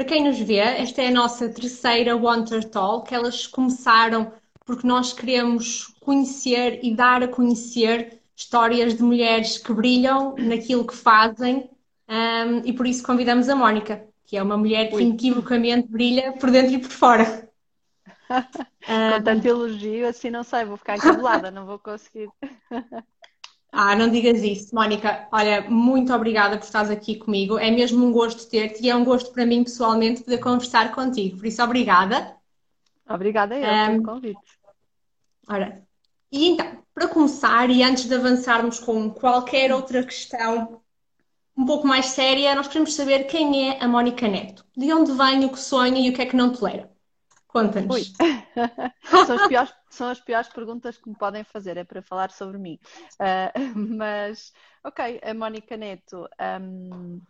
para quem nos vê, esta é a nossa terceira Wonder Talk. Elas começaram porque nós queremos conhecer e dar a conhecer histórias de mulheres que brilham naquilo que fazem um, e por isso convidamos a Mónica, que é uma mulher que Ui. inequivocamente brilha por dentro e por fora. Com tanto elogio, assim não sei, vou ficar encabulada, não vou conseguir. Ah, não digas isso, Mónica. Olha, muito obrigada por estares aqui comigo. É mesmo um gosto ter-te e é um gosto para mim pessoalmente poder conversar contigo. Por isso, obrigada. Obrigada eu um, pelo convite. Ora, e então, para começar e antes de avançarmos com qualquer outra questão um pouco mais séria, nós queremos saber quem é a Mónica Neto. De onde vem, o que sonha e o que é que não tolera. Conta-nos. são, as piores, são as piores perguntas que me podem fazer, é para falar sobre mim. Uh, mas, ok, a Mónica Neto. Um,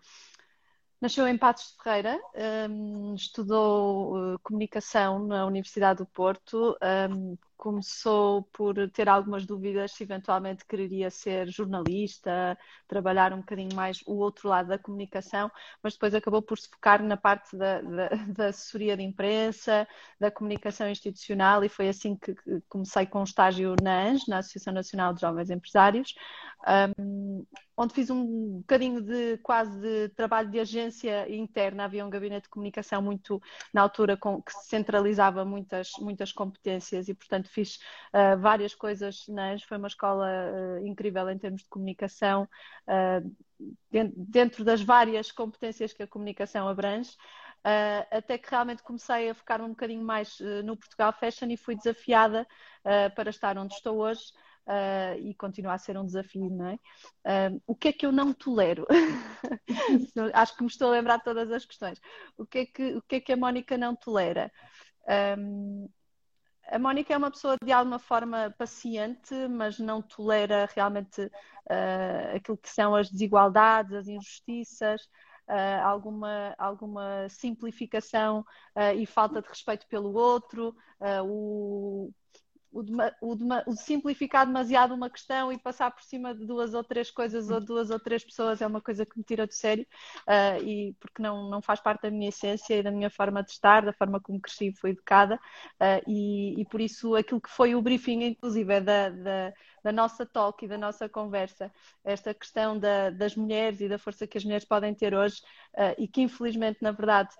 Nasceu em Patos de Ferreira, um, estudou uh, comunicação na Universidade do Porto, um, começou por ter algumas dúvidas se eventualmente quereria ser jornalista, trabalhar um bocadinho mais o outro lado da comunicação, mas depois acabou por se focar na parte da, da, da assessoria de imprensa, da comunicação institucional e foi assim que comecei com um estágio na ANJ, na Associação Nacional de Jovens Empresários, um, onde fiz um bocadinho de quase de trabalho de agência interna. Havia um gabinete de comunicação muito na altura com, que centralizava muitas, muitas competências e, portanto, fiz uh, várias coisas ANJ. Foi uma escola uh, incrível em termos de comunicação, uh, dentro das várias competências que a comunicação abrange. Uh, até que realmente comecei a focar um bocadinho mais uh, no Portugal Fashion e fui desafiada uh, para estar onde estou hoje. E continua a ser um desafio, não é? o que é que eu não tolero? Acho que me estou a lembrar de todas as questões. O que é que, o que, é que a Mónica não tolera? Um, a Mónica é uma pessoa de alguma forma paciente, mas não tolera realmente uh, aquilo que são as desigualdades, as injustiças, uh, alguma, alguma simplificação uh, e falta de respeito pelo outro, o, o, o, o, simplificar demasiado uma questão e passar por cima de duas ou três coisas ou duas ou três pessoas é uma coisa que me tira do sério uh, e porque não, não faz parte da minha essência e da minha forma de estar, da forma como cresci fui educada uh, e, e, por isso aquilo que foi o briefing inclusive é da, da, da nossa talk e da nossa conversa, esta questão da, das mulheres e da força que as mulheres podem ter hoje uh, e que infelizmente na verdade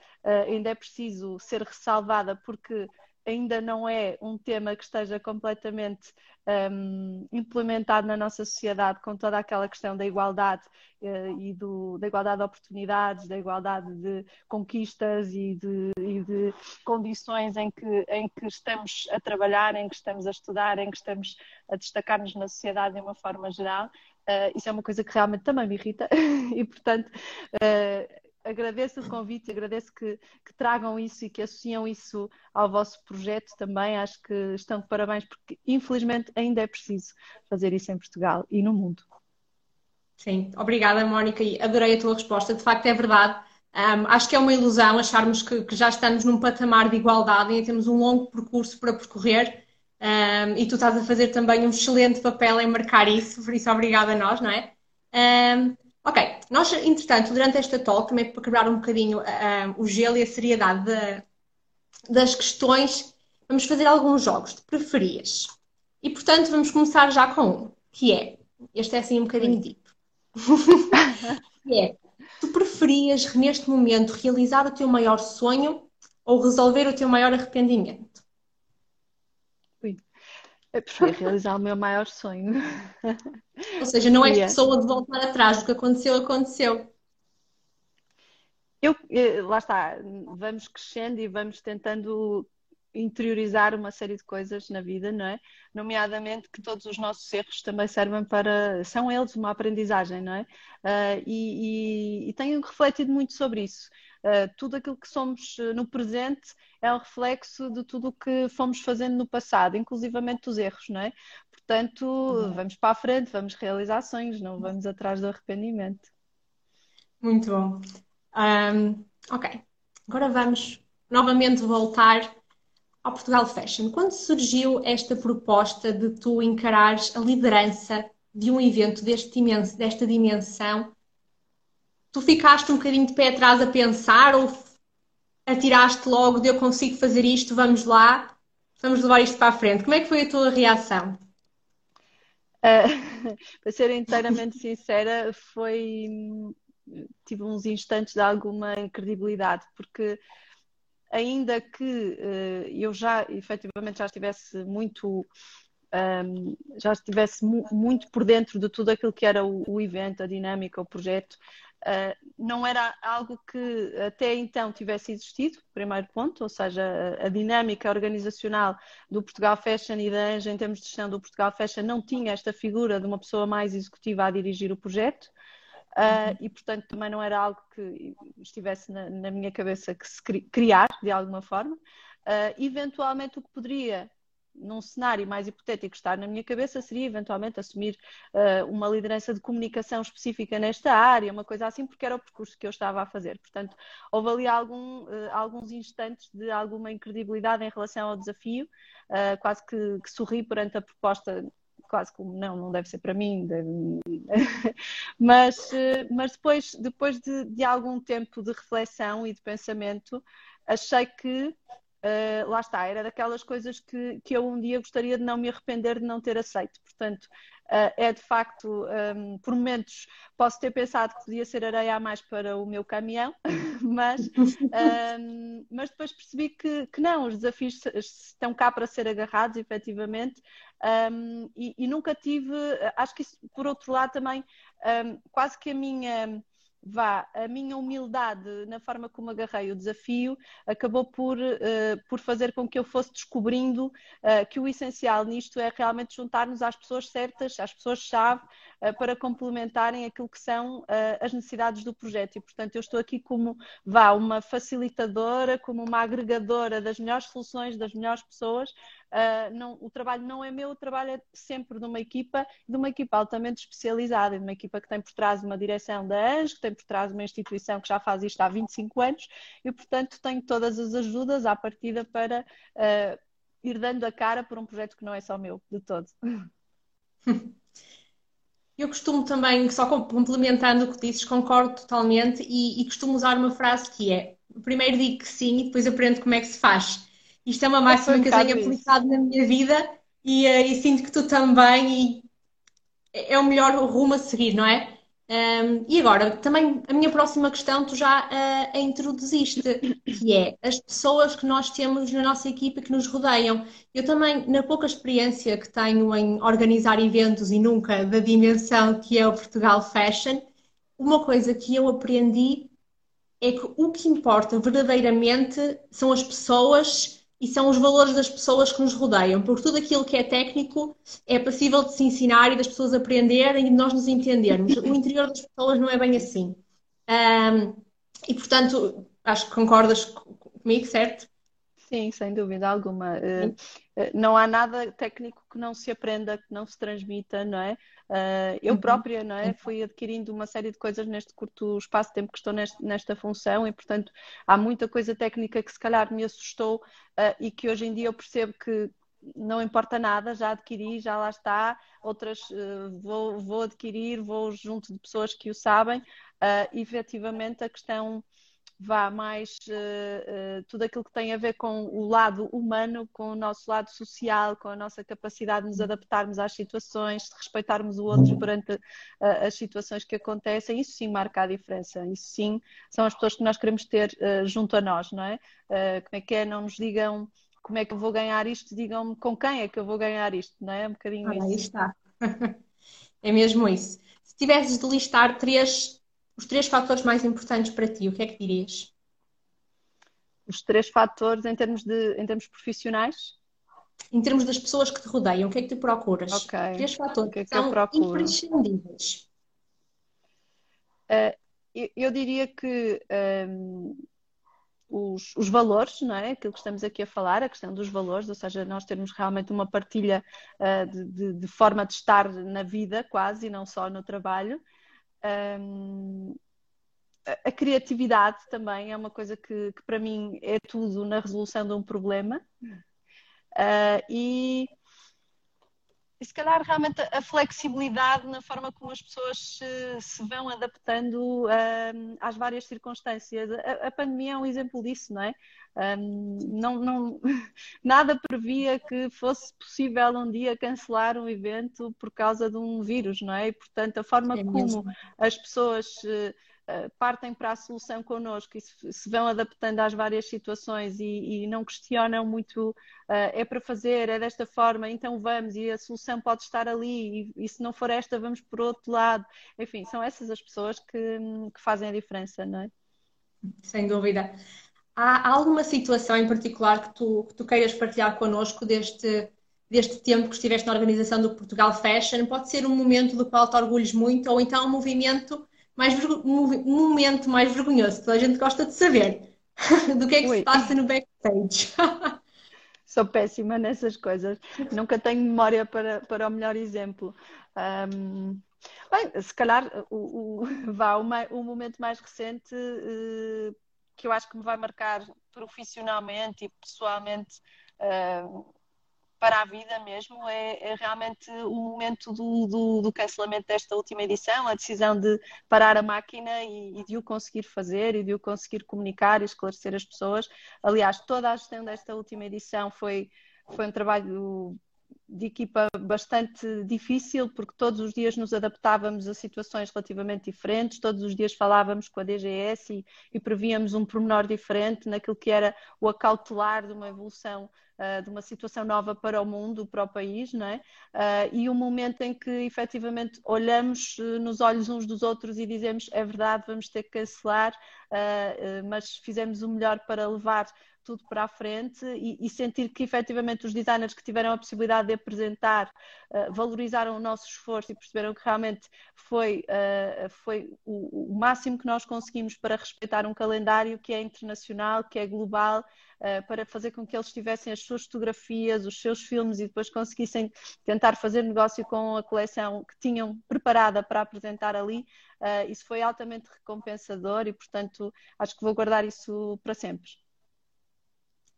ainda é preciso ser ressalvada porque ainda não é um tema que esteja completamente um, implementado na nossa sociedade com toda aquela questão da igualdade uh, e do, da igualdade de oportunidades, da igualdade de conquistas e de, e de, condições em que, em que estamos a trabalhar, em que estamos a estudar, em que estamos a destacar-nos na sociedade de uma forma geral. Uh, isso é uma coisa que realmente também me irrita e, portanto, uh, agradeço o convite, agradeço que, que, tragam isso e que associam isso ao vosso projeto também. Acho que estão de parabéns, porque infelizmente ainda é preciso fazer isso em Portugal e no mundo. Sim, obrigada, Mónica, e adorei a tua resposta. De facto, é verdade. Um, acho que é uma ilusão acharmos que, que, já estamos num patamar de igualdade e temos um longo percurso para percorrer. Um, e tu estás a fazer também um excelente papel em marcar isso, por isso obrigada a nós, não é? Um, Ok, nós, entretanto, durante esta talk, também para quebrar um bocadinho uh, o gelo e a seriedade de, das questões, vamos fazer alguns jogos de preferias. E, portanto, vamos começar já com um, que é, este é assim um bocadinho deep, que é, tu preferias, neste momento, realizar o teu maior sonho ou resolver o teu maior arrependimento? Eu preferia realizar o meu maior sonho. Ou seja, não és pessoa de voltar atrás, o que aconteceu, aconteceu. Eu, eh, lá está, vamos crescendo e vamos tentando interiorizar uma série de coisas na vida, não é? Nomeadamente que todos os nossos erros também servem para. são eles uma aprendizagem, não é? Uh, e, e, e tenho refletido muito sobre isso. Uh, tudo aquilo que somos eh, no presente é um reflexo de tudo o que fomos fazendo no passado, inclusivamente dos erros, não é? Portanto, uhum. vamos para a frente, vamos realizar sonhos, não vamos atrás do arrependimento. Muito bom. Um, ok, agora vamos novamente voltar ao Portugal Fashion. Quando surgiu esta proposta de tu encarares a liderança de um evento deste desta dimensão tu ficaste um bocadinho de pé atrás a pensar ou atiraste logo de eu consigo fazer isto, vamos lá, vamos levar isto para a frente. Como é que foi a tua reação? Uh, para ser inteiramente sincera, foi tive uns instantes de alguma incredibilidade, porque ainda que uh, eu já efetivamente já estivesse muito um, já estivesse mu muito por dentro de tudo aquilo que era o, o evento, a dinâmica, o projeto, uh, não era algo que até então tivesse existido, primeiro ponto, ou seja, a, a, dinâmica organizacional do Portugal Fashion e da Anja em termos de gestão do Portugal Fashion não tinha esta figura de uma pessoa mais executiva a dirigir o projeto. Uh, e portanto também não era algo que estivesse na, na minha cabeça que se criar de alguma forma. Uh, eventualmente o que poderia num cenário mais hipotético estar na minha cabeça seria eventualmente assumir uh, uma liderança de comunicação específica nesta área, uma coisa assim, porque era o percurso que eu estava a fazer. Portanto, houve ali algum, uh, alguns instantes de alguma incredibilidade em relação ao desafio, uh, quase que, que sorri perante a proposta quase como não, não deve ser para mim, deve... mas, mas depois, depois de, de, algum tempo de reflexão e de pensamento, achei que Uh, lá está, era daquelas coisas que, que eu um dia gostaria de não me arrepender de não ter aceito. Portanto, uh, é de facto, um, por momentos, posso ter pensado que podia ser areia a mais para o meu caminhão, mas, um, mas depois percebi que, que não, os desafios estão cá para ser agarrados, efetivamente, um, e, e, nunca tive, acho que isso, por outro lado, também, quase que a minha vá, a minha humildade na forma como agarrei o desafio acabou por, uh, por fazer com que eu fosse descobrindo uh, que o essencial nisto é realmente juntar-nos às pessoas certas, às pessoas-chave, para complementarem aquilo que são as necessidades do projeto. E, portanto, eu estou aqui como, vá, uma facilitadora, como uma agregadora das melhores soluções, das melhores pessoas, Uh, não, o trabalho não é meu, o trabalho é sempre de uma equipa, de uma equipa altamente especializada, de uma equipa que tem por trás uma direção da ANJ, que tem por trás uma instituição que já faz isto há 25 anos e, portanto, tenho todas as ajudas à partida para ir dando a cara por um projeto que não é só meu, de todo. Eu costumo também, só complementando o que dizes, concordo totalmente e, e costumo usar uma frase que é primeiro digo que sim e depois aprendo como é que se faz. Isto é uma máxima é que eu tenho aplicado na minha vida e, uh, e, sinto que tu também e é o melhor rumo a seguir, não é? Um, e agora, também a minha próxima questão tu já uh, a introduziste, que é as pessoas que nós temos na nossa equipa que nos rodeiam. Eu também, na pouca experiência que tenho em organizar eventos e nunca da dimensão que é o Portugal Fashion, uma coisa que eu aprendi é que o que importa verdadeiramente são as pessoas e são os valores das pessoas que nos rodeiam, porque tudo aquilo que é técnico é passível de se ensinar e das pessoas aprenderem e de nós nos entendermos. O interior das pessoas não é bem assim. Um, e portanto, acho que concordas comigo, certo? Sim, sem dúvida alguma. Uh, não há nada técnico que não se aprenda, que não se transmita, não é? Uh, eu uhum. própria, não é? Fui adquirindo uma série de coisas neste curto espaço de tempo que estou neste, nesta função e, portanto, há muita coisa técnica que se calhar me assustou uh, e que hoje em dia eu percebo que não importa nada, já adquiri, já lá está, outras uh, vou, vou adquirir, vou junto de pessoas que o sabem. Uh, efetivamente, a questão vá mais uh, uh, tudo aquilo que tem a ver com o lado humano, com o nosso lado social, com a nossa capacidade de nos adaptarmos às situações, de respeitarmos o outro perante uh, as situações que acontecem, isso sim marca a diferença. Isso sim são as pessoas que nós queremos ter junto a nós, não é? como é que é? Não nos digam como é que eu vou ganhar isto, digam-me com quem é que eu vou ganhar isto, não é? Um bocadinho ah, isso. Aí está. é mesmo isso. Se tivesses de listar três os três fatores mais importantes para ti, o que é que dirias? Os três fatores em termos, de, em termos profissionais? Em termos das pessoas que te rodeiam, o que é que tu procuras? Okay. Três fatores que, é que são imprescindíveis. Uh, eu, eu, diria que um, os, os, valores, não é? Aquilo que estamos aqui a falar, a questão dos valores, ou seja, nós termos realmente uma partilha uh, de, de, de, forma de estar na vida, quase, e não só no trabalho. Um, a criatividade também é uma coisa que, que, para mim é tudo na resolução de um problema. Uh, e e se calhar realmente a flexibilidade na forma como as pessoas se, se vão adaptando uh, às várias circunstâncias. A, a, pandemia é um exemplo disso, não é? Um, não, não, nada previa que fosse possível um dia cancelar um evento por causa de um vírus, não é? E, portanto, a forma é como as pessoas uh, partem para a solução connosco e se, se, vão adaptando às várias situações e, e não questionam muito, uh, é para fazer, é desta forma, então vamos, e a solução pode estar ali, e, e, se não for esta, vamos por outro lado. Enfim, são essas as pessoas que, que fazem a diferença, não é? Sem dúvida. Há alguma situação em particular que tu, que tu queiras partilhar connosco deste, deste tempo que estiveste na organização do Portugal Fashion? Pode ser um momento do qual te orgulhes muito, ou então um movimento mais momento mais vergonhoso, toda a gente gosta de saber do que é que Ui. se passa no backstage. Sou péssima nessas coisas, nunca tenho memória para, para o melhor exemplo. Um, bem, se calhar o, o, vá, o, o momento mais recente uh, que eu acho que me vai marcar profissionalmente e pessoalmente uh, para a vida mesmo é, é realmente o momento do, do, do, cancelamento desta última edição, a decisão de parar a máquina e, e, de o conseguir fazer e de o conseguir comunicar e esclarecer as pessoas. Aliás, toda a gestão desta última edição foi, foi um trabalho de equipa bastante difícil, porque todos os dias nos adaptávamos a situações relativamente diferentes, todos os dias falávamos com a DGS e, e prevíamos um pormenor diferente naquilo que era o acautelar de uma evolução uh, de uma situação nova para o mundo, para o país, não é? Uh, e o momento em que efetivamente olhamos uh, nos olhos uns dos outros e dizemos é verdade, vamos ter que cancelar, mas fizemos o melhor para levar tudo para a frente e, e, sentir que efetivamente os designers que tiveram a possibilidade de apresentar uh, valorizaram o nosso esforço e perceberam que realmente foi, uh, foi o, o, máximo que nós conseguimos para respeitar um calendário que é internacional, que é global, uh, para fazer com que eles tivessem as suas fotografias, os seus filmes e depois conseguissem tentar fazer negócio com a coleção que tinham preparada para apresentar ali. isso foi altamente recompensador e, portanto, acho que vou guardar isso para sempre.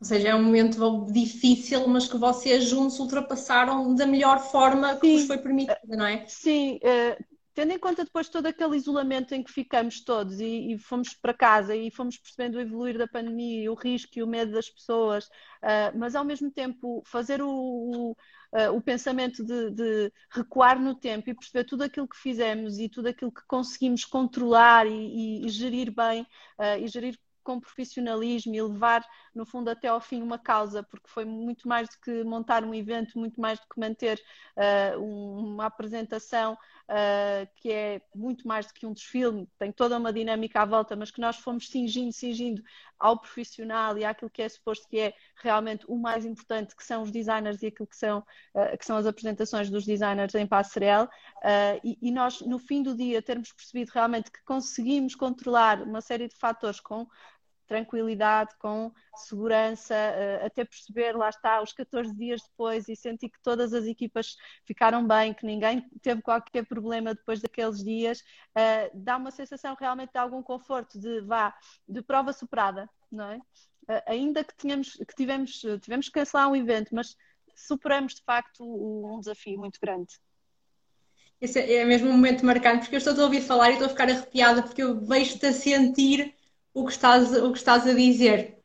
Ou seja, é um momento difícil, mas que vocês juntos ultrapassaram da melhor forma que Sim. vos foi permitida, não é? Sim, uh, tendo em conta depois todo aquele isolamento em que ficamos todos e, e, fomos para casa e fomos percebendo o evoluir da pandemia, o risco e o medo das pessoas, uh, mas ao mesmo tempo fazer o, o, uh, o pensamento de, de, recuar no tempo e perceber tudo aquilo que fizemos e tudo aquilo que conseguimos controlar e, e, e gerir bem e gerir com profissionalismo e levar, no fundo, até ao fim uma causa, porque foi muito mais do que montar um evento, muito mais do que manter uh, uma apresentação uh, que é muito mais do que um desfile, tem toda uma dinâmica à volta, mas que nós fomos singindo, singindo ao profissional e àquilo que é suposto que é realmente o mais importante, que são os designers e aquilo que são, uh, que são as apresentações dos designers em Passarel, e, e nós, no fim do dia, termos percebido realmente que conseguimos controlar uma série de fatores com tranquilidade, com segurança, eh, até perceber, lá está, os 14 dias depois e sentir que todas as equipas ficaram bem, que ninguém teve qualquer problema depois daqueles dias, eh, dá uma sensação realmente de algum conforto, de vá, de prova superada, não é? Eh, ainda que, tínhamos, que tivemos, tivemos que cancelar um evento, mas superamos de facto um desafio muito grande. Esse é mesmo um momento marcante, porque eu estou a ouvir falar e estou a ficar arrepiada, porque eu vejo-te a sentir o que estás, o que estás a dizer.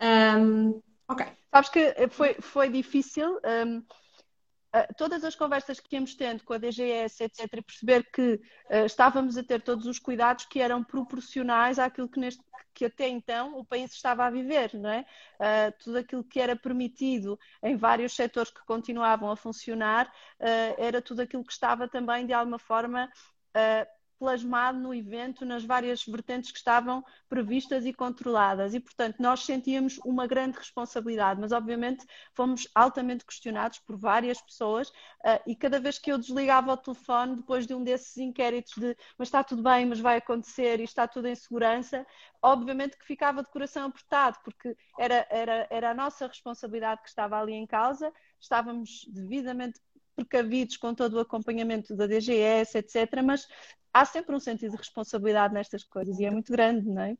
Um, ok. Sabes que foi, foi difícil. Um, uh, todas as conversas que íamos tendo com a DGS, etc., e perceber que uh, estávamos a ter todos os cuidados que eram proporcionais àquilo que, neste, que até então o país estava a viver, não é? Uh, tudo aquilo que era permitido em vários setores que continuavam a funcionar, era tudo aquilo que estava também, de alguma forma, plasmado no evento nas várias vertentes que estavam previstas e controladas. E, portanto, nós sentíamos uma grande responsabilidade, mas obviamente fomos altamente questionados por várias pessoas uh, e cada vez que eu desligava o telefone, depois de um desses inquéritos de mas está tudo bem, mas vai acontecer e está tudo em segurança, obviamente que ficava de coração apertado, porque era, era, era a nossa responsabilidade que estava ali em causa, estávamos devidamente precavidos com todo o acompanhamento da DGS, etc. Mas há sempre um sentido de responsabilidade nestas coisas e é muito grande, não é?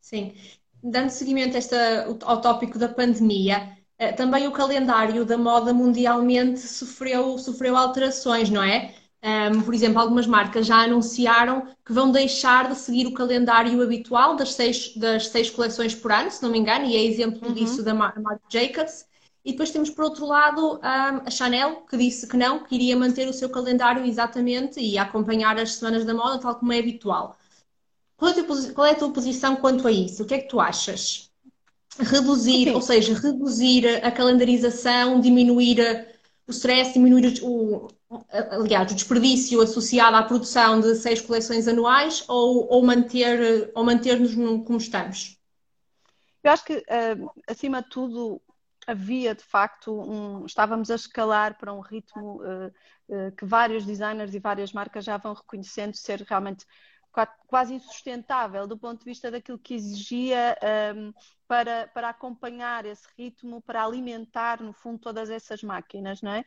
Sim. Dando seguimento esta, ao tópico da pandemia, também o calendário da moda mundialmente sofreu, sofreu alterações, não é? Um, por exemplo, algumas marcas já anunciaram que vão deixar de seguir o calendário habitual das seis, das seis coleções por ano, se não me engano, e é exemplo uhum. disso da Marc Jacobs. E depois temos, por outro lado, um, a Chanel, que disse que não, que iria manter o seu calendário exatamente e acompanhar as semanas da moda, tal como é habitual. Qual é a tua, qual é a tua posição quanto a isso? O que é que tu achas? Reduzir, Sim. ou seja, reduzir a calendarização, diminuir o stress, diminuir o, aliás, o desperdício associado à produção de seis coleções anuais ou, ou manter, ou manter-nos como estamos? Eu acho que, uh, acima de tudo, havia de facto um, estávamos a escalar para um ritmo uh, uh, que vários designers e várias marcas já vão reconhecendo ser realmente quase insustentável do ponto de vista daquilo que exigia um, para, para acompanhar esse ritmo, para alimentar, no fundo, todas essas máquinas, não é?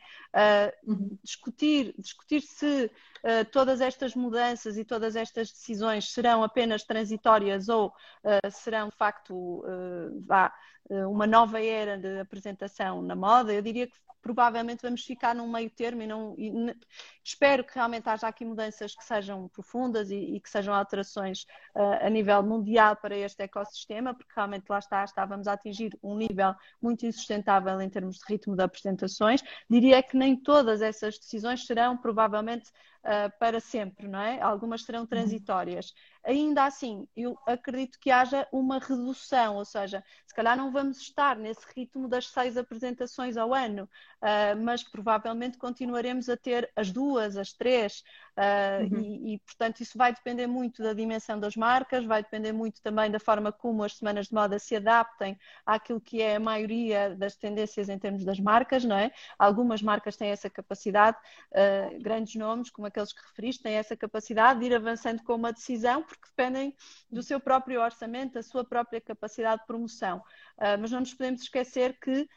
Uh, uhum. discutir, discutir se uh, todas estas mudanças e todas estas decisões serão apenas transitórias ou uh, serão, de facto, vá, uma nova era de apresentação na moda, eu diria que provavelmente vamos ficar num meio termo e, não, e espero que realmente haja aqui mudanças que sejam profundas e, e que sejam alterações uh, a nível mundial para este ecossistema, porque realmente lá está, estávamos a atingir um nível muito insustentável em termos de ritmo de apresentações. Diria que nem todas essas decisões serão provavelmente uh, para sempre, não é? Algumas serão uhum. transitórias. Ainda assim, eu acredito que haja uma redução, ou seja, se calhar não vamos estar nesse ritmo das seis apresentações ao ano, uh, mas provavelmente continuaremos a ter as duas, as três, uh, uhum. e, e, portanto isso vai depender muito da dimensão das marcas, vai depender muito também da forma como as semanas de moda se adaptem àquilo que é a maioria das tendências em termos das marcas, não é? Algumas marcas têm essa capacidade, uh, grandes nomes, como aqueles que referiste, têm essa capacidade de ir avançando com uma decisão, porque dependem do seu próprio orçamento, da sua própria capacidade de promoção. Uh, mas não nos podemos esquecer que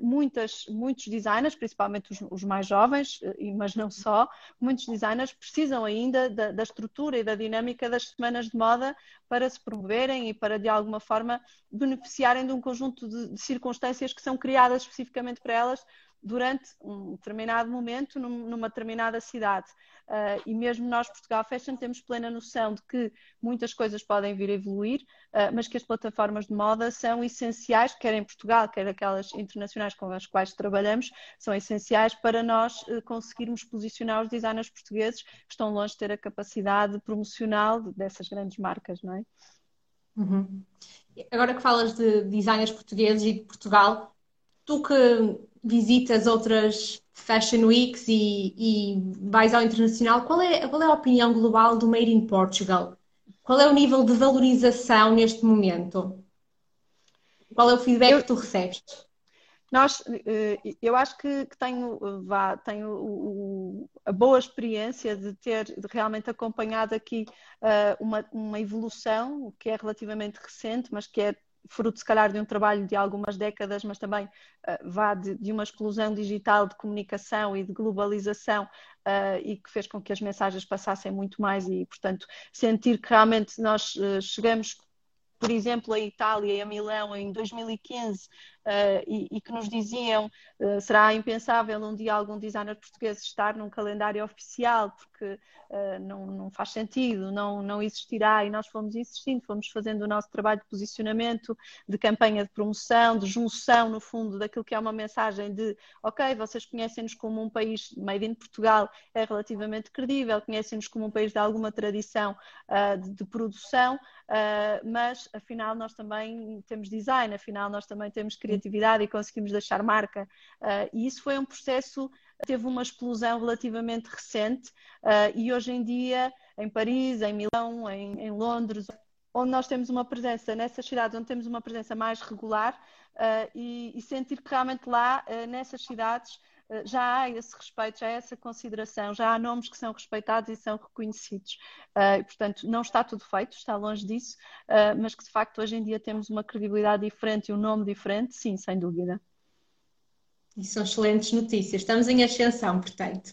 muitas, muitos designers, principalmente os, os, mais jovens, eh, mas não só, muitos designers precisam ainda da, da, estrutura e da dinâmica das semanas de moda para se promoverem e para, de alguma forma, beneficiarem de um conjunto de, de circunstâncias que são criadas especificamente para elas durante um determinado momento numa determinada cidade. Uh, e mesmo nós, Portugal Fashion, temos plena noção de que muitas coisas podem vir a evoluir, uh, mas que as plataformas de moda são essenciais, quer em Portugal, quer aquelas internacionais com as quais trabalhamos, são essenciais para nós uh, conseguirmos posicionar os designers portugueses que estão longe de ter a capacidade promocional dessas grandes marcas, não é? Uhum. Agora que falas de designers portugueses e de Portugal, tu que visitas outras Fashion Weeks e, e vais ao internacional, qual é, qual é a opinião global do Made in Portugal? Qual é o nível de valorização neste momento? Qual é o feedback eu, que tu recebes? Nós, eh, eu acho que, que tenho, vá, tenho a boa experiência de ter realmente acompanhado aqui uh, uma, uma evolução que é relativamente recente, mas que é fruto, se calhar, de um trabalho de algumas décadas, mas também uh, vá de, de, uma explosão digital de comunicação e de globalização uh, e que fez com que as mensagens passassem muito mais e, portanto, sentir que realmente nós uh, chegamos por exemplo, a Itália e a Milão em 2015 uh, e, e, que nos diziam uh, será impensável um dia algum designer português estar num calendário oficial porque uh, não, não, faz sentido, não, não existirá e nós fomos insistindo, fomos fazendo o nosso trabalho de posicionamento, de campanha de promoção, de junção no fundo daquilo que é uma mensagem de ok, vocês conhecem-nos como um país made in Portugal, é relativamente credível, conhecem-nos como um país de alguma tradição de, de, produção, mas afinal nós também temos design, afinal nós também temos criatividade e conseguimos deixar marca. Uh, e isso foi um processo teve uma explosão relativamente recente uh, e hoje em dia em Paris, em Milão, em, em, Londres, onde nós temos uma presença, nessas cidades onde temos uma presença mais regular uh, e, e, sentir que realmente lá, nessas cidades, já há esse respeito, já há essa consideração, já há nomes que são respeitados e são reconhecidos. Uh, portanto, não está tudo feito, está longe disso, uh, mas que de facto hoje em dia temos uma credibilidade diferente e um nome diferente, sim, sem dúvida. E são excelentes notícias. Estamos em ascensão, portanto.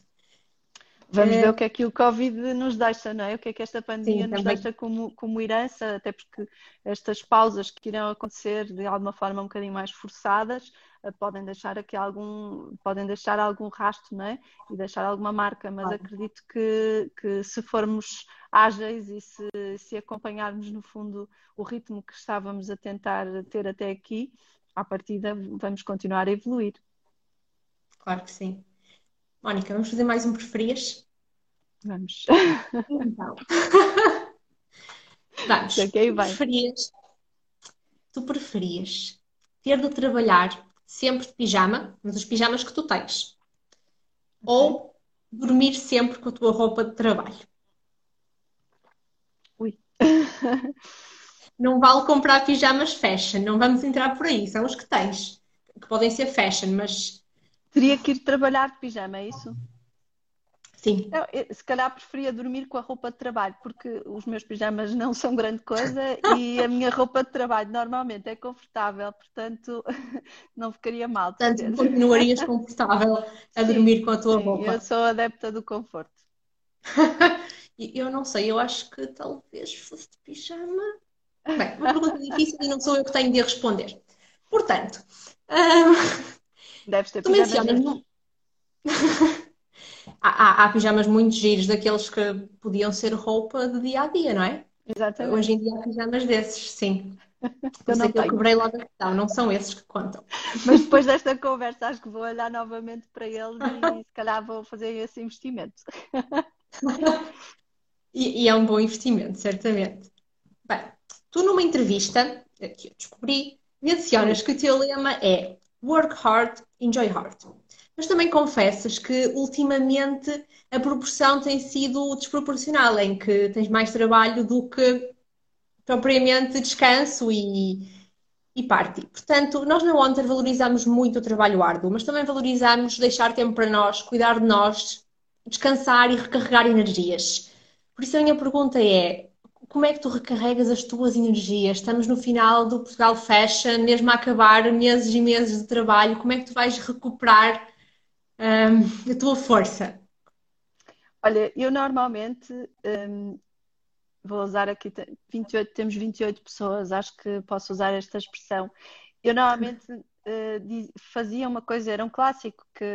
Vamos ver o que é que o Covid nos deixa, não é? O que é que esta pandemia Sim, nos deixa como, como herança, até porque estas pausas que irão acontecer de alguma forma um bocadinho mais forçadas podem deixar aqui algum, podem deixar algum rastro, não é? E deixar alguma marca, mas claro. acredito que, que se formos ágeis e se, se acompanharmos no fundo o ritmo que estávamos a tentar ter até aqui, à partida vamos continuar a evoluir. Claro que sim. Mónica, vamos fazer mais um preferias? Vamos. Então. vamos. Okay, tu, preferias, tu preferias ter de trabalhar sempre de pijama, mas os pijamas que tu tens, okay. ou dormir sempre com a tua roupa de trabalho? Ui. não vale comprar pijamas fashion, não vamos entrar por aí, são os que tens, que podem ser fashion, mas. Teria que ir trabalhar de pijama, é isso? Sim. Eu, se calhar preferia dormir com a roupa de trabalho, porque os meus pijamas não são grande coisa e a minha roupa de trabalho normalmente é confortável, portanto não ficaria mal. Portanto, continuarias confortável a sim, dormir com a tua sim, roupa. Eu sou adepta do conforto. eu não sei, eu acho que talvez fosse de pijama. Bem, uma pergunta difícil e não sou eu que tenho de responder. Portanto, uh, Deves ter tu mencionas. Há, há, pijamas muito giros, daqueles que podiam ser roupa de dia a dia, não é? Exatamente. Hoje em dia há pijamas desses, sim. Eu sei que eu quebrei logo a questão, não são esses que contam. Mas depois desta conversa, acho que vou olhar novamente para eles e se calhar vou fazer esse investimento. e, e é um bom investimento, certamente. Bem, Tu, numa entrevista que eu descobri, mencionas que o teu lema é Work hard, enjoy hard. Mas também confessas que ultimamente a proporção tem sido desproporcional, em que tens mais trabalho do que propriamente descanso e, e parte. Portanto, nós na Wonder valorizamos muito o trabalho árduo, mas também valorizamos deixar tempo para nós, cuidar de nós, descansar e recarregar energias. Por isso a minha pergunta é: como é que tu recarregas as tuas energias? Estamos no final do Portugal Fashion, mesmo a acabar meses e meses de trabalho, como é que tu vais recuperar um, a tua força? Olha, eu normalmente um, vou usar aqui 28, temos 28 pessoas, acho que posso usar esta expressão. Eu normalmente uh, fazia uma coisa, era um clássico, que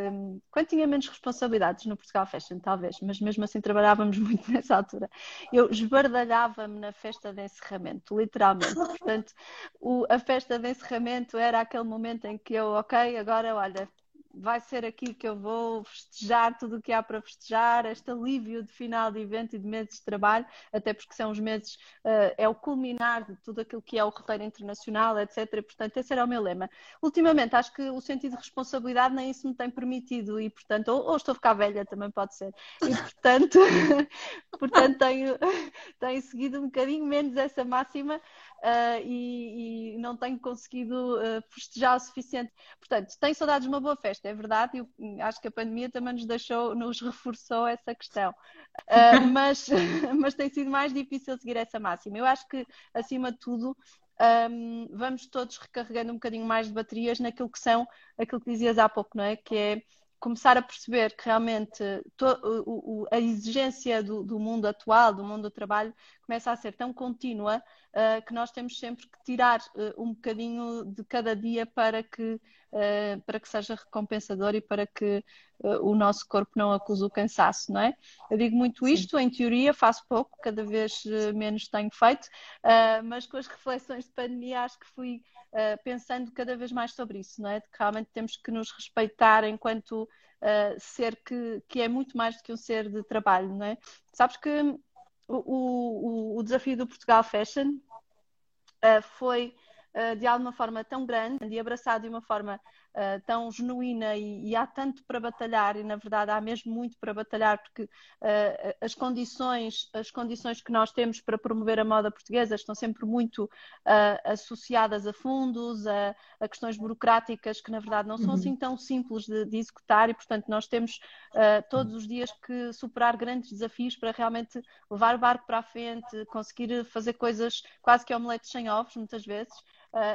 quando tinha menos responsabilidades no Portugal Fashion, talvez, mas mesmo assim trabalhávamos muito nessa altura, eu esbardalhava-me na festa de encerramento, literalmente. Portanto, o, a festa de encerramento era aquele momento em que eu, ok, agora olha, vai ser aqui que eu vou festejar tudo o que há para festejar, este alívio de final de evento e de meses de trabalho, até porque são os meses, uh, é o culminar de tudo aquilo que é o roteiro internacional, etc. E, portanto, esse era o meu lema. Ultimamente, acho que o sentido de responsabilidade nem isso me tem permitido e, portanto, ou, ou estou a ficar velha, também pode ser. E, portanto, portanto tenho, tenho seguido um bocadinho menos essa máxima uh, e, e, não tenho conseguido uh, festejar o suficiente. Portanto, tenho saudades de uma boa festa é verdade, e hum, acho que a pandemia também nos deixou, nos reforçou essa questão. Uh, mas, mas tem sido mais difícil seguir essa máxima. Eu acho que, acima de tudo, um, vamos todos recarregando um bocadinho mais de baterias naquilo que são, aquilo que dizias há pouco, não é? Que é começar a perceber que realmente o, o, a exigência do, do, mundo atual, do mundo do trabalho, começa a ser tão contínua uh, que nós temos sempre que tirar uh, um bocadinho de cada dia para que, uh, para que seja recompensador e para que o nosso corpo não acuse o cansaço, não é? Eu digo muito isto, Sim. em teoria faço pouco, cada vez menos tenho feito, mas com as reflexões de pandemia acho que fui pensando cada vez mais sobre isso, não é? De que realmente temos que nos respeitar enquanto ser que, que é muito mais do que um ser de trabalho, não é? Sabes que o, o, o desafio do Portugal Fashion uh, foi uh, de alguma forma tão grande e abraçado de uma forma uh, tão genuína e, e, há tanto para batalhar e na verdade há mesmo muito para batalhar porque uh, as condições as condições que nós temos para promover a moda portuguesa estão sempre muito uh, associadas a fundos a, a, questões burocráticas que na verdade não são uhum. assim tão simples de, de, executar e portanto nós temos todos os dias que superar grandes desafios para realmente levar o barco para a frente conseguir fazer coisas quase que omeletes sem ovos muitas vezes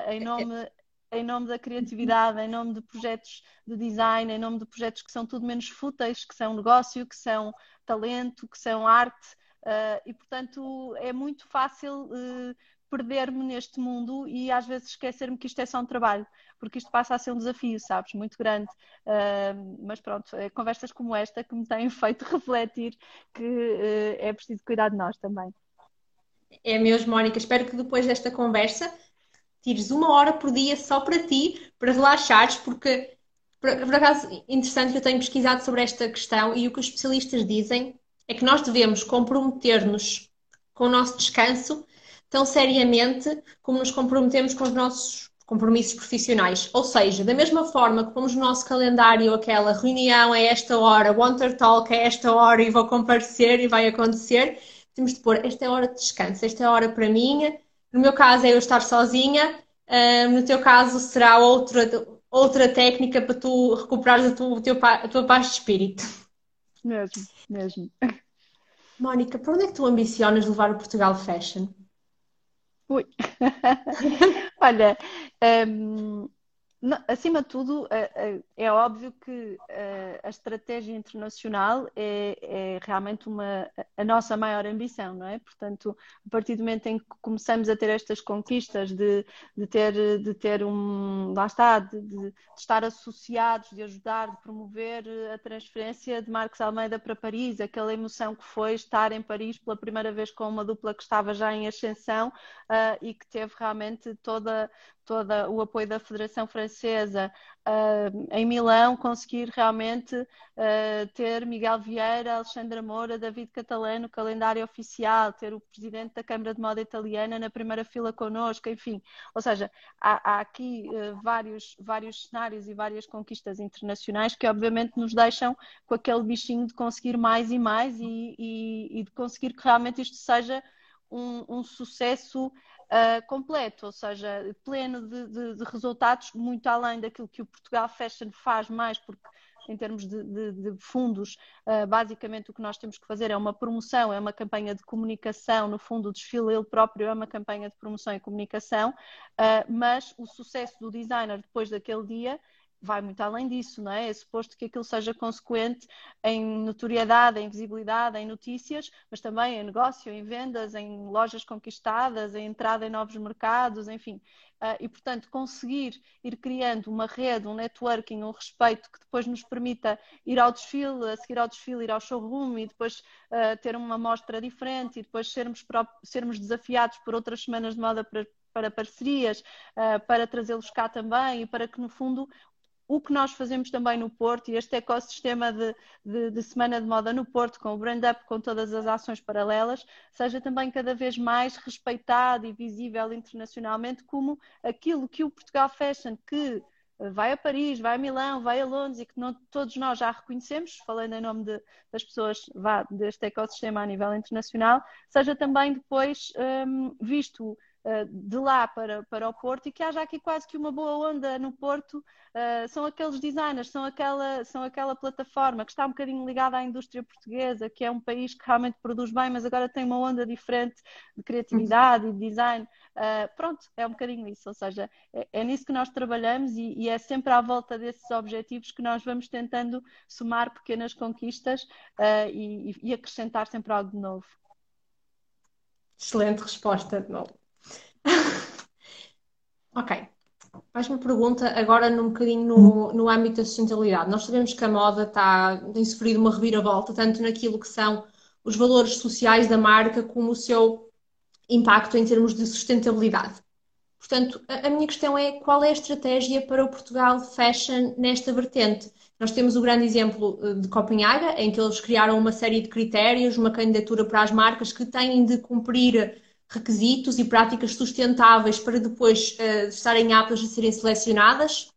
em nome em nome da criatividade, em nome de projetos de design, em nome de projetos que são tudo menos fúteis, que são negócio, que são talento, que são arte. Uh, e, portanto, é muito fácil uh, perder-me neste mundo e às vezes esquecer-me que isto é só um trabalho, porque isto passa a ser um desafio, sabes, muito grande. Uh, mas pronto, é conversas como esta que me têm feito refletir que uh, é preciso cuidar de nós também. É mesmo, Mónica. Espero que depois desta conversa tires uma hora por dia só para ti, para relaxares, porque por, por acaso interessante que eu tenho pesquisado sobre esta questão e o que os especialistas dizem é que nós devemos comprometer-nos com o nosso descanso tão seriamente como nos comprometemos com os nossos compromissos profissionais. Ou seja, da mesma forma que pomos no nosso calendário aquela reunião a esta hora, Wonder Talk a esta hora e vou comparecer e vai acontecer, temos de pôr esta é hora de descanso, esta é hora para mim. No meu caso é eu estar sozinha, uh, no teu caso será outra, outra técnica para tu recuperares a tua, a tua paz de espírito. Mesmo, mesmo. Mónica, para onde é que tu ambicionas levar o Portugal Fashion? Ui. Olha, um, acima de tudo, é, é, é óbvio que eh, a estratégia internacional é, é, realmente uma, a nossa maior ambição, não é? Portanto, a partir do momento em que começamos a ter estas conquistas de, de, ter, de ter um. Lá está, de, de, estar associados, de ajudar, de promover a transferência de Marcos Almeida para Paris, aquela emoção que foi estar em Paris pela primeira vez com uma dupla que estava já em ascensão uh, e que teve realmente toda todo o apoio da Federação Francesa uh, em Milão, conseguir realmente uh, ter Miguel Vieira, Alexandra Moura, David Catalã no calendário oficial, ter o presidente da Câmara de Moda Italiana na primeira fila connosco, enfim. Ou seja, há, há aqui uh, vários, vários cenários e várias conquistas internacionais que obviamente nos deixam com aquele bichinho de conseguir mais e mais e, e, e de conseguir que realmente isto seja um, um sucesso uh, completo, ou seja, pleno de, de, de, resultados, muito além daquilo que o Portugal Fashion faz mais, porque em termos de, de fundos, uh, basicamente o que nós temos que fazer é uma promoção, é uma campanha de comunicação, no fundo o desfile ele próprio é uma campanha de promoção e comunicação, uh, mas o sucesso do designer depois daquele dia vai muito além disso, não é? É suposto que aquilo seja consequente em notoriedade, em visibilidade, em notícias, mas também em negócio, em vendas, em lojas conquistadas, em entrada em novos mercados, enfim. Uh, e, portanto, conseguir ir criando uma rede, um networking, um respeito que depois nos permita ir ao desfile, a seguir ao desfile, ir ao showroom e depois uh, ter uma mostra diferente e depois sermos, sermos desafiados por outras semanas de moda para para parcerias, uh, para trazê-los cá também e para que, no fundo, o que nós fazemos também no Porto e este ecossistema de, de, de, Semana de Moda no Porto, com o Brand Up, com todas as ações paralelas, seja também cada vez mais respeitado e visível internacionalmente como aquilo que o Portugal Fashion, que eh, vai a Paris, vai a Milão, vai a Londres e que não, todos nós já reconhecemos, falando em nome de, das pessoas vá, deste ecossistema a nível internacional, seja também depois um, visto eh, de lá para, para o Porto e que haja aqui quase que uma boa onda no Porto. Uh, são aqueles designers, são aquela, são aquela plataforma que está um bocadinho ligada à indústria portuguesa, que é um país que realmente produz bem, mas agora tem uma onda diferente de criatividade e de design. Uh, pronto, é um bocadinho isso, ou seja, é, é nisso que nós trabalhamos e, e, é sempre à volta desses objetivos que nós vamos tentando somar pequenas conquistas uh, e, e acrescentar sempre algo de novo. Excelente resposta de novo. ok. Mais uma pergunta agora num bocadinho no, no âmbito da sustentabilidade. Nós sabemos que a moda está, tem sofrido uma reviravolta, tanto naquilo que são os valores sociais da marca, como o seu impacto em termos de sustentabilidade. Portanto, a, a minha questão é qual é a estratégia para o Portugal Fashion nesta vertente? Nós temos o grande exemplo eh, de Copenhaga, em que eles criaram uma série de critérios, uma candidatura para as marcas que têm de cumprir requisitos e práticas sustentáveis para depois uh, estarem aptas a serem selecionadas?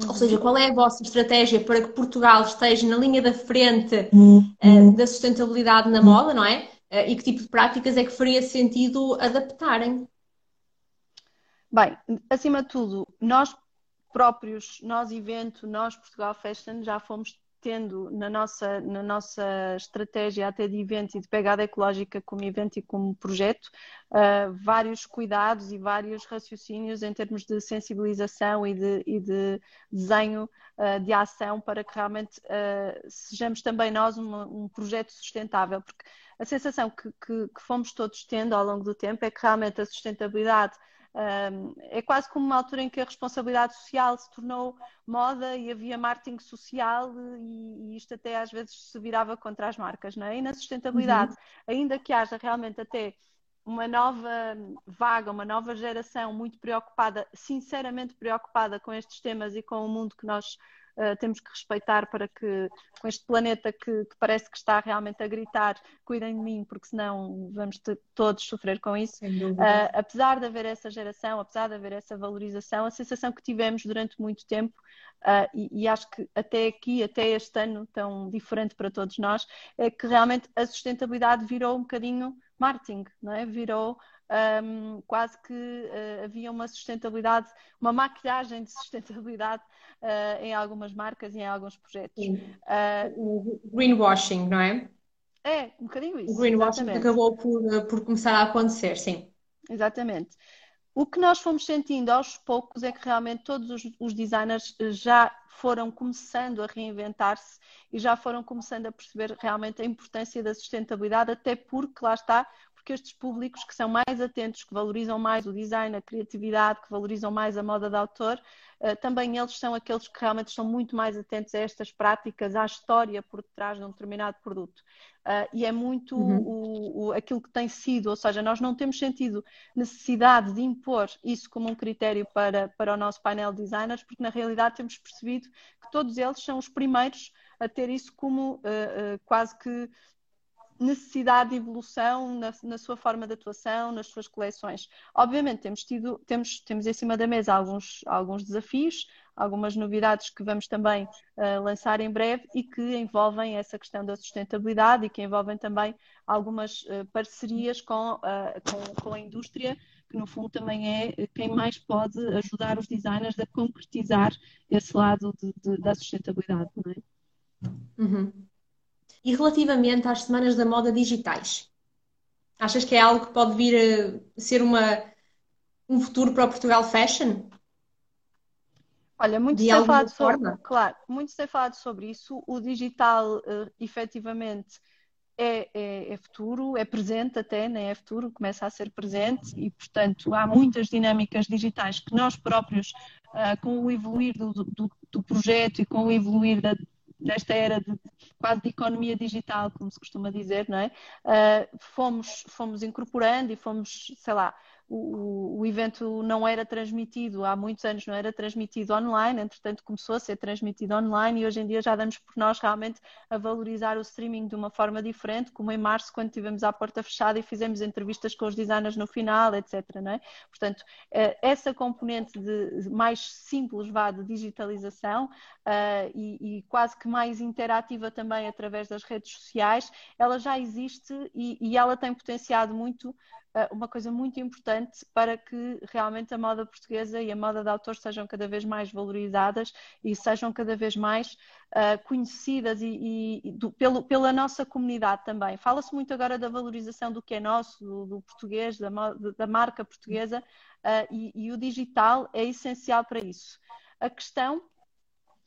Uhum. Ou seja, qual é a vossa estratégia para que Portugal esteja na linha da frente uh, da sustentabilidade na moda, não é? Uh, e que tipo de práticas é que faria sentido adaptarem? Bem, acima de tudo, nós próprios, nós evento, nós Portugal Fashion, já fomos tendo na nossa, na nossa estratégia até de evento e de pegada ecológica como evento e como projeto, uh, vários cuidados e vários raciocínios em termos de sensibilização e de, e de desenho uh, de ação para que realmente uh, sejamos também nós um projeto sustentável, porque a sensação que, que, que fomos todos tendo ao longo do tempo é que realmente a sustentabilidade um, é quase como uma altura em que a responsabilidade social se tornou moda e havia marketing social e, e isto até às vezes se virava contra as marcas, não é? E na sustentabilidade, uhum. ainda que haja realmente até uma nova vaga, uma nova geração muito preocupada, sinceramente preocupada com estes temas e com o mundo que nós uh, temos que respeitar para que, com este planeta que, que, parece que está realmente a gritar, cuidem de mim, porque senão vamos ter, todos sofrer com isso. Uh, apesar de haver essa geração, apesar de haver essa valorização, a sensação que tivemos durante muito tempo, uh, e, e acho que até aqui, até este ano tão diferente para todos nós, é que realmente a sustentabilidade virou um bocadinho marketing, não é? Virou um, quase que uh, havia uma sustentabilidade, uma maquilhagem de sustentabilidade uh, em algumas marcas e em alguns projetos. Uh, greenwashing, não é? É, um bocadinho isso. O greenwashing exatamente. acabou por, por começar a acontecer, sim. Exatamente. O que nós fomos sentindo aos poucos é que realmente todos os, os designers já foram começando a reinventar-se e já foram começando a perceber realmente a importância da sustentabilidade, até porque lá está, porque estes públicos que são mais atentos, que valorizam mais o design, a criatividade, que valorizam mais a moda de autor, uh, também eles são aqueles que realmente estão muito mais atentos a estas práticas, à história por detrás de um determinado produto. Uh, e é muito uhum. o, o, aquilo que tem sido, ou seja, nós não temos sentido necessidade de impor isso como um critério para, para o nosso painel de designers, porque na realidade temos percebido que todos eles são os primeiros a ter isso como uh, uh, quase que necessidade de evolução na, na, sua forma de atuação, nas suas coleções. Obviamente, temos tido, temos, temos em cima da mesa alguns, alguns desafios, algumas novidades que vamos também uh, lançar em breve e que envolvem essa questão da sustentabilidade e que envolvem também algumas uh, parcerias com, uh, com, com, a indústria, que no fundo também é quem mais pode ajudar os designers a concretizar esse lado de, de, da sustentabilidade. Não é? Uhum. E relativamente às semanas da moda digitais, achas que é algo que pode vir a ser uma, um futuro para o Portugal Fashion? Olha, muito se tem falado sobre, claro, muito se falado sobre isso. O digital, uh, efetivamente, é, é, é, futuro, é presente até, né? é futuro, começa a ser presente e, portanto, há muitas dinâmicas digitais que nós próprios, uh, com o evoluir do, do, do, projeto e com o evoluir da, desta era de, quase de economia digital, como se costuma dizer, não é? Uh, fomos, fomos incorporando e fomos, sei lá, o, o, evento não era transmitido, há muitos anos não era transmitido online, entretanto começou a ser transmitido online e hoje em dia já damos por nós realmente a valorizar o streaming de uma forma diferente, como em março, quando tivemos a porta fechada e fizemos entrevistas com os designers no final, etc. Não é? Portanto, eh, essa componente de mais simples vá de digitalização uh, e, e, quase que mais interativa também através das redes sociais, ela já existe e, e ela tem potenciado muito uma coisa muito importante para que realmente a moda portuguesa e a moda de autor sejam cada vez mais valorizadas e sejam cada vez mais uh, conhecidas e, e do, pelo, pela nossa comunidade também. Fala-se muito agora da valorização do que é nosso, do, do português, da, da, marca portuguesa uh, e, e o digital é essencial para isso. A questão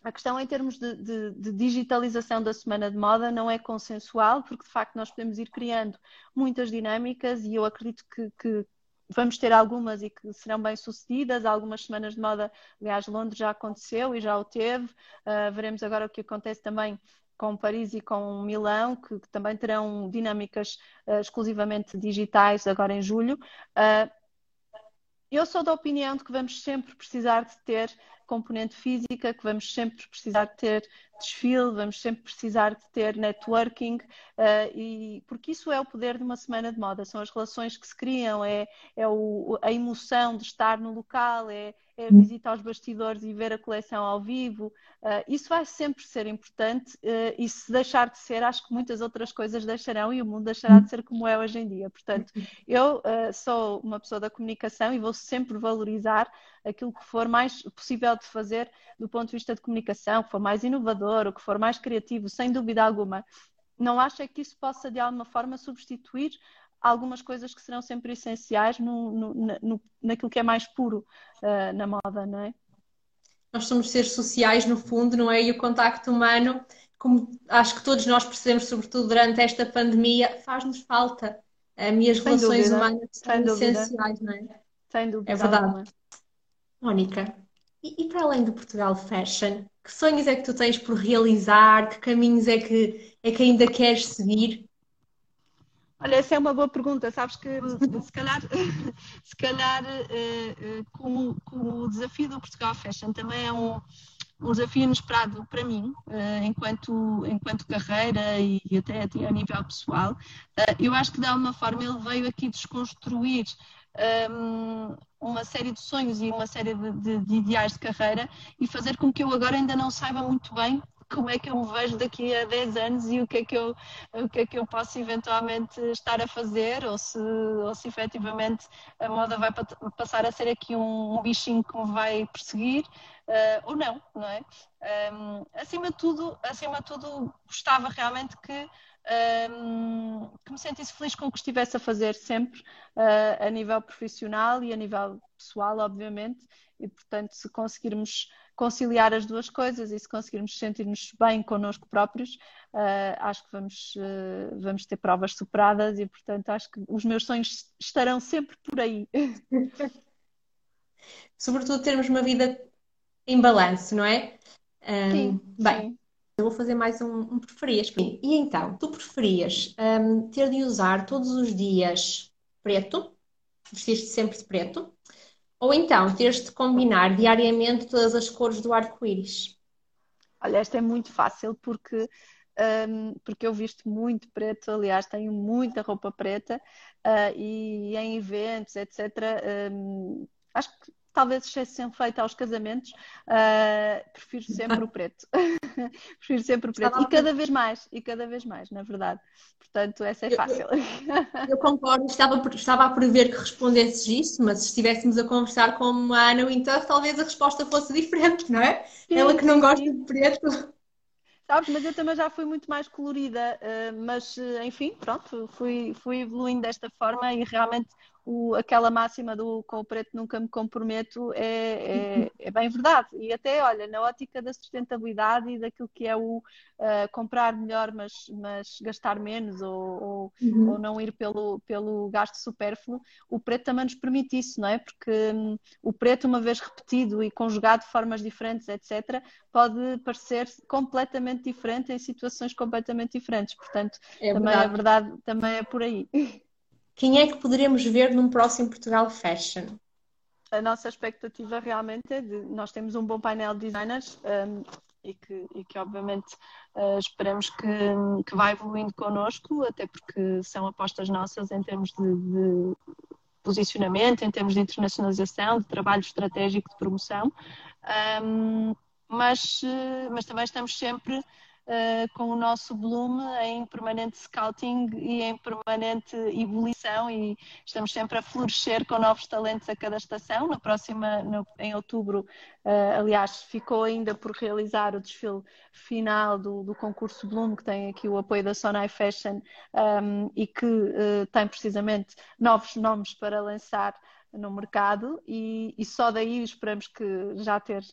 a questão em termos de, de, de, digitalização da Semana de Moda não é consensual, porque de facto nós podemos ir criando muitas dinâmicas e eu acredito que, que vamos ter algumas e que serão bem sucedidas. Algumas semanas de moda, aliás, Londres já aconteceu e já o teve. Uh, veremos agora o que acontece também com Paris e com Milão, que, que também terão dinâmicas uh, exclusivamente digitais agora em julho. Uh, eu sou da opinião de que vamos sempre precisar de ter componente física, que vamos sempre precisar de ter desfile, vamos sempre precisar de ter networking, uh, e, porque isso é o poder de uma semana de moda, são as relações que se criam, é, é o, a emoção de estar no local, é, é a visita aos bastidores e ver a coleção ao vivo. Uh, isso vai sempre ser importante uh, e se deixar de ser, acho que muitas outras coisas deixarão e o mundo deixará de ser como é hoje em dia. Portanto, eu uh, sou uma pessoa da comunicação e vou sempre valorizar aquilo que for mais possível de fazer do ponto de vista de comunicação, que for mais inovador, o que for mais criativo, sem dúvida alguma. Não acho é que isso possa de alguma forma substituir algumas coisas que serão sempre essenciais no, no, no naquilo que é mais puro uh, na moda, não é? Nós somos seres sociais no fundo, não é? E o contacto humano como acho que todos nós percebemos, sobretudo durante esta pandemia, faz-nos falta. Um, e as Sem relações dúvida. humanas são essenciais, não é? Sem dúvida. É verdade. Mónica, e, e, para além do Portugal Fashion, que sonhos é que tu tens por realizar? Que caminhos é que, é que ainda queres seguir? Olha, essa é uma boa pergunta. Sabes que se calhar, se calhar uh, como, como o desafio do Portugal Fashion também é um, um desafio inesperado para mim, uh, enquanto, enquanto carreira e, até, até a nível pessoal, eu acho que de alguma forma ele veio aqui desconstruir um, uma série de sonhos e uma série de, de, de, ideais de carreira e fazer com que eu agora ainda não saiba muito bem como é que eu me vejo daqui a 10 anos e o que é que eu, o que é que eu posso eventualmente estar a fazer ou se, ou se efetivamente a moda vai passar a ser aqui um, um bichinho que me vai perseguir uh, ou não, não é? Um, acima de tudo, acima de tudo, gostava realmente que um, que me sentisse feliz com o que estivesse a fazer sempre, uh, a nível profissional e a nível pessoal, obviamente, e portanto, se conseguirmos conciliar as duas coisas e se conseguirmos sentir-nos bem connosco próprios, uh, acho que vamos, uh, vamos ter provas superadas e, portanto, acho que os meus sonhos estarão sempre por aí. Sobretudo termos uma vida em balanço, não é? Um, sim, bem, sim. eu vou fazer mais um, um preferias. E então, tu preferias um, ter de usar todos os dias preto, vestir-te sempre de preto, ou então teres de combinar diariamente todas as cores do arco-íris? Olha, esta é muito fácil porque, um, porque eu visto muito preto, aliás, tenho muita roupa preta uh, e em eventos, etc. Um, acho que talvez exceção feita aos casamentos, uh, prefiro sempre o preto. prefiro sempre o preto. E cada vez mais, e cada vez mais, na verdade. Portanto, essa é fácil. Eu, eu concordo, estava, estava a prever que respondesses isso, mas se estivéssemos a conversar com a Ana Winter, talvez a resposta fosse diferente, não é? Sim, Ela que não gosta de preto. Sabes, mas eu também já fui muito mais colorida, uh, mas enfim, pronto, fui, fui evoluindo desta forma e realmente o, aquela máxima do com o preto nunca me comprometo é, é, é, bem verdade. E até, olha, na ótica da sustentabilidade e daquilo que é o uh, comprar melhor, mas, mas gastar menos ou, ou, uhum. ou, não ir pelo, pelo gasto supérfluo, o preto também nos permite isso, não é? Porque um, o preto, uma vez repetido e conjugado de formas diferentes, etc., pode parecer completamente diferente em situações completamente diferentes. Portanto, é também verdade. é verdade, também é por aí. Quem é que poderemos ver num próximo Portugal Fashion? A nossa expectativa realmente é de. Nós temos um bom painel de designers um, e, que, e que, obviamente, uh, esperamos que, que vá evoluindo connosco, até porque são apostas nossas em termos de, de posicionamento, em termos de internacionalização, de trabalho estratégico de promoção. Um, mas, uh, mas também estamos sempre uh, com o nosso Bloom em permanente scouting e em permanente evolução e estamos sempre a florescer com novos talentos a cada estação. Na próxima, no, em outubro, uh, aliás, ficou ainda por realizar o desfile final do, do concurso Bloom, que tem aqui o apoio da Sonai Fashion um, e que uh, tem precisamente novos nomes para lançar no mercado e, e, só daí esperamos que já ter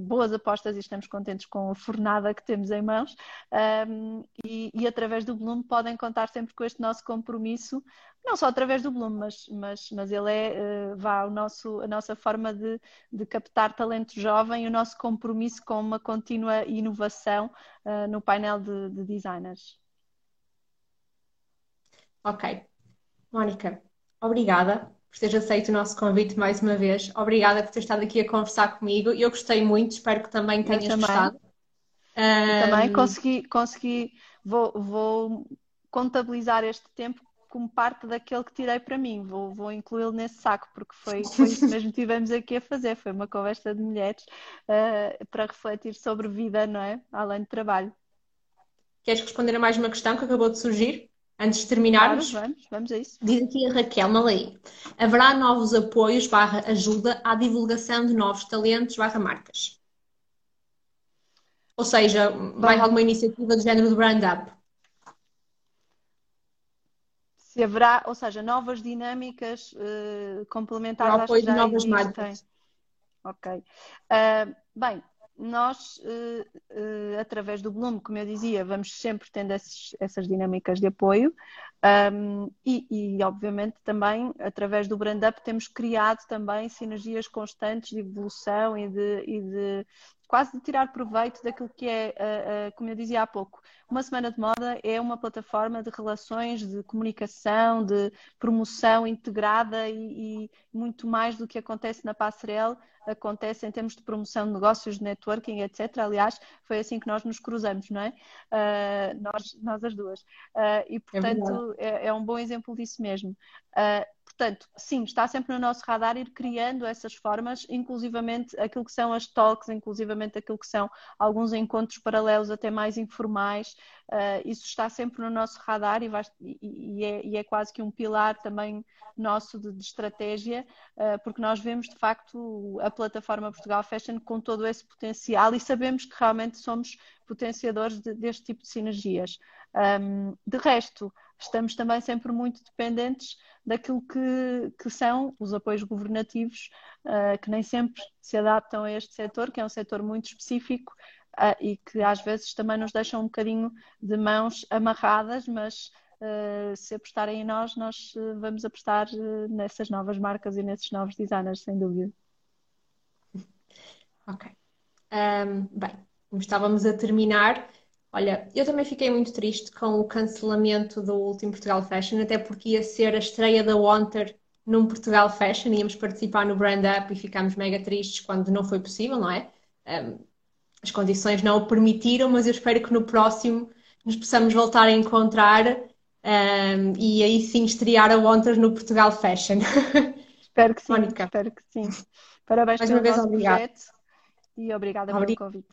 boas apostas e estamos contentes com a fornada que temos em mãos um, e, e, através do Bloom podem contar sempre com este nosso compromisso, não só através do Bloom, mas, mas, mas ele é uh, vá, o nosso, a nossa forma de, de captar talento jovem e o nosso compromisso com uma contínua inovação uh, no painel de, de designers. Ok. Mónica, obrigada por teres aceito o nosso convite mais uma vez. Obrigada por ter estado aqui a conversar comigo. Eu gostei muito, espero que também tenhas também. gostado. Um... Também consegui, consegui vou, vou contabilizar este tempo como parte daquele que tirei para mim. Vou, vou incluí-lo nesse saco, porque foi, foi isso mesmo que tivemos aqui a fazer. Foi uma conversa de mulheres uh, para refletir sobre vida, não é? Além de trabalho. Queres responder a mais uma questão que acabou de surgir? Antes de terminarmos, claro, vamos, vamos a isso. Diz aqui a Raquel Malay. Haverá novos apoios barra ajuda à divulgação de novos talentos barra marcas? Ou seja, vai alguma iniciativa do género do Brand Up? Se haverá, ou seja, novas dinâmicas uh, complementares apoio de novas marcas. Ok. Uh, bem, nós, uh, uh, através do Bloom, como eu dizia, vamos sempre tendo esses, essas dinâmicas de apoio. Um, e, e, obviamente, também através do Brand Up temos criado também sinergias constantes de evolução e de, e de quase de tirar proveito daquilo que é, uh, uh, como eu dizia há pouco, uma semana de moda é uma plataforma de relações, de comunicação, de promoção integrada e, e muito mais do que acontece na passarela, acontece em termos de promoção de negócios, de networking, etc. Aliás, foi assim que nós nos cruzamos, não é? Uh, nós, nós as duas. e, é portanto, é, é, é, um bom exemplo disso mesmo. Portanto, sim, está sempre no nosso radar ir criando essas formas, inclusivamente aquilo que são as talks, inclusivamente aquilo que são alguns encontros paralelos até mais informais. Uh, isso está sempre no nosso radar e, vai, e, é, e, é, quase que um pilar também nosso de, de estratégia, uh, porque nós vemos de facto a plataforma Portugal Fashion com todo esse potencial e sabemos que realmente somos potenciadores de, deste tipo de sinergias. Um, de resto, estamos também sempre muito dependentes daquilo que, que são os apoios governativos, uh, que nem sempre se adaptam a este setor, que é um setor muito específico uh, e que às vezes também nos deixam um bocadinho de mãos amarradas, mas uh, se apostarem em nós, nós vamos apostar nessas novas marcas e nesses novos designers, sem dúvida. Ok. Um, bem, estávamos a terminar, Olha, eu também fiquei muito triste com o cancelamento do último Portugal Fashion, até porque ia ser a estreia da Wanter num Portugal Fashion, íamos participar no Brand Up e ficámos mega tristes quando não foi possível, não é? Um, as condições não o permitiram, mas eu espero que no próximo nos possamos voltar a encontrar um, e aí sim estrear a Wanter no Portugal Fashion. Espero que sim, Mónica. espero que sim. Parabéns Mais pelo uma vez, obrigado. projeto e obrigada pelo convite.